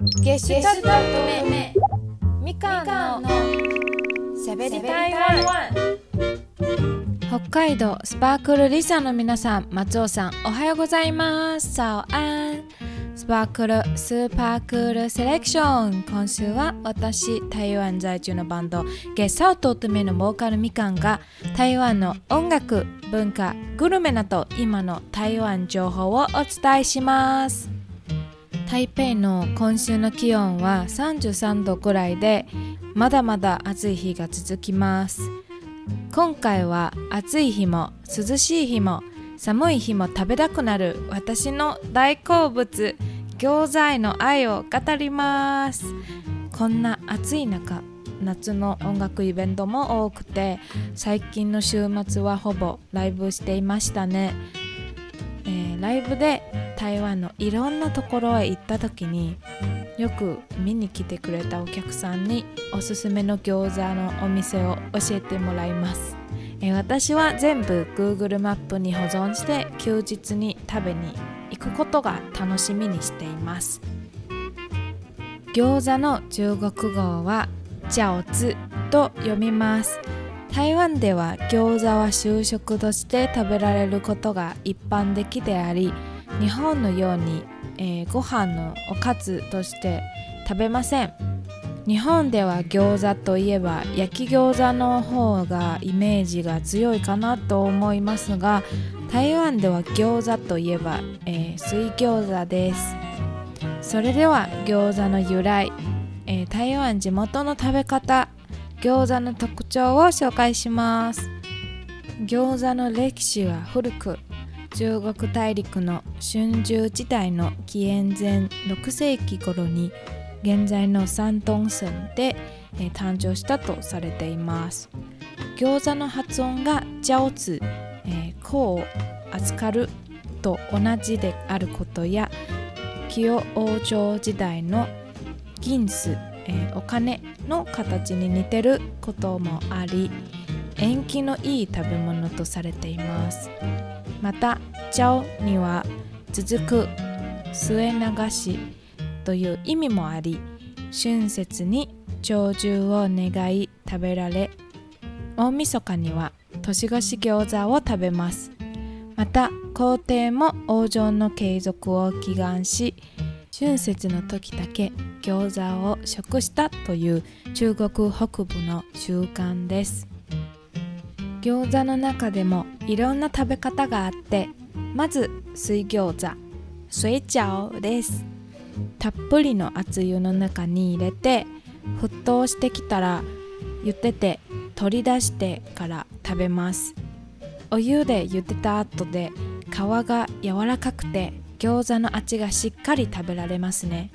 ゲシュタルト目みかんのしゃべり台湾北海道スパークルリサの皆さん松尾さんおはようございます。早安スパークルスーパークールセレクション。今週は私台湾在住のバンドゲサウト乙女のボーカルみかんが台湾の音楽文化グルメなど今の台湾情報をお伝えします。台北の今週の気温は33度くらいでまだまだ暑い日が続きます。今回は暑い日も涼しい日も寒い日も食べたくなる私の大好物餃子への愛を語ります。こんな暑い中夏の音楽イベントも多くて最近の週末はほぼライブしていましたね、えー、ライブで台湾のいろんなところへ行った時によく見に来てくれたお客さんにおすすめの餃子のお店を教えてもらいます、え、私は全部 Google マップに保存して休日に食べに行くことが楽しみにしています。餃子の中国語は饺子と読みます。台湾では餃子は就食として食べられることが一般的であり日本のように、えー、ご飯のおかずとして食べません。日本では餃子といえば焼き餃子の方がイメージが強いかなと思いますが台湾では餃子といえば、えー、水餃子です。それでは餃子の由来えー、台湾地元の食べ方餃子の特徴を紹介します。餃子の歴史は古く中国大陸の春秋時代の紀元前6世紀頃に現在の山東省で、えー、誕生したとされています。餃子の発音が餃子、えー、子を預かると同じであることや清王朝時代の銀子、えー、お金の形に似てることもあり縁起のいい食べ物とされています。また「チャオ」には続く末流しという意味もあり春節に長寿を願い食べられ大晦日には年越し餃子を食べます。また皇帝も王城の継続を祈願し春節の時だけ餃子を食したという中国北部の習慣です。餃子の中でもいろんな食べ方があってまず水餃子水饺です。たっぷりの熱湯の中に入れて沸騰してきたら茹でて取り出してから食べます。お湯で茹でた後で皮が柔らかくて餃子の味がしっかり食べられますね。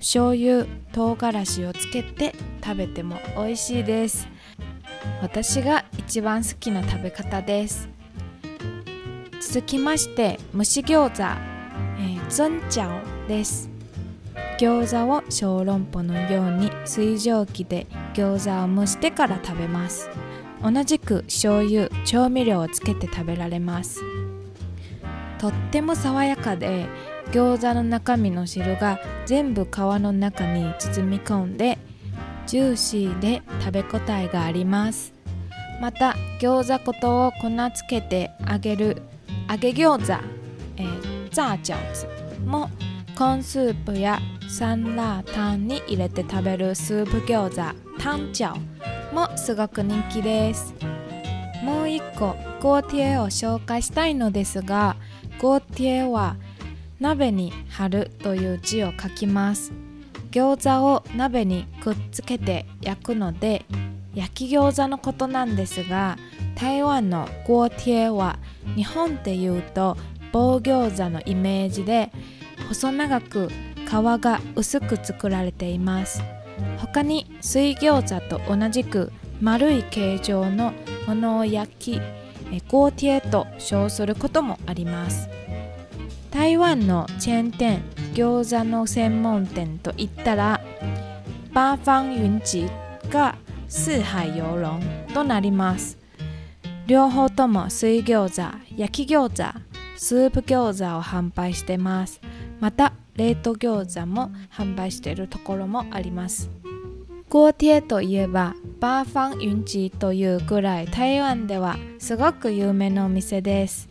醤油唐辛子をつけて食べても美味しいです。私が一番好きな食べ方です。続きまして蒸し餃子、えー、ズンチャオです。餃子を小籠包のように水蒸気で餃子を蒸してから食べます。同じく醤油調味料をつけて食べられます。とっても爽やかで餃子の中身の汁が全部皮の中に包み込んでジューシーで食べ応えがあります。また餃子粉とを粉つけて揚げる揚げ餃子、えー、ザー餃子もコーンスープやサンラータンに入れて食べるスープ餃子タンチャオもすごく人気です。もう一個ゴーティエを紹介したいのですがゴーティエは鍋に貼るという字を書きます。餃子を鍋にくっつけて焼くので焼き餃子のことなんですが台湾のゴーティエは日本でいうと棒餃子のイメージで細長く皮が薄く作られています。他に水餃子と同じく丸い形状のものを焼きゴーティエと称することもあります。台湾のチェーン店餃子の専門店といったら八方雲集が四海洋論となります。両方とも水餃子焼き餃子スープ餃子を販売してます。また冷凍餃子も販売しているところもあります。锅贴といえばバーファンユンチというぐらい台湾ではすごく有名なお店です。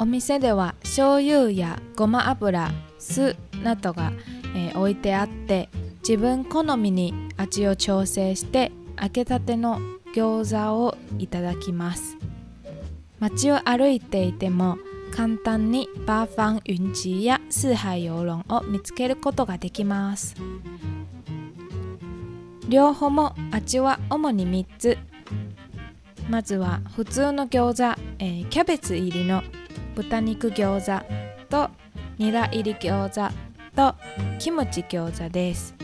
お店では醤油やごま油酢などが、えー、置いてあって自分好みに味を調整して揚げたての餃子をいただきます。街を歩いていても簡単にバーファン雲チーや四海遊龍を見つけることができます。両方も味は主に3つ。まずは普通の餃子、えー、キャベツ入りの豚肉餃子とニラ入り餃子とキムチ餃子です。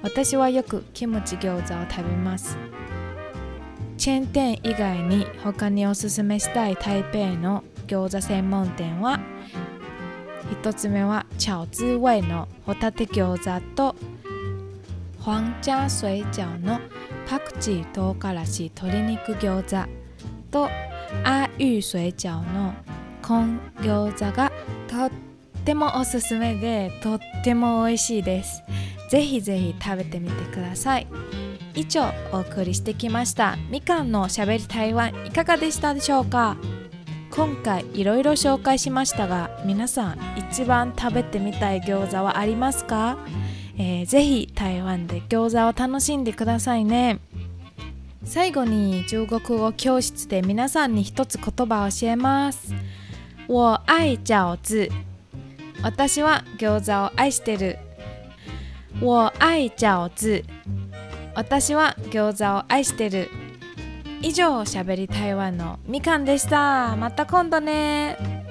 私はよくキムチ餃子を食べます。チェーン店以外に他におすすめしたい台北の餃子専門店は1つ目は超滋味のホタテ餃子と皇家水饺のパクチー唐辛子鶏肉餃子と阿玉水餃のコン餃子がとってもおすすめでとっても美味しいです。ぜひぜひ食べてみてください。以上お送りしてきました。みかんのしゃべり台湾いかがでしたでしょうか？今回いろいろ紹介しましたが皆さん一番食べてみたい餃子はありますか？えー、ぜひ台湾で餃子を楽しんでくださいね。最後に中国語教室で皆さんに一つ言葉を教えます。我愛餃子。私は餃子を愛してる我愛餃子。私は餃子を愛してる。以上しゃべり台湾のみかんでした。また今度ね。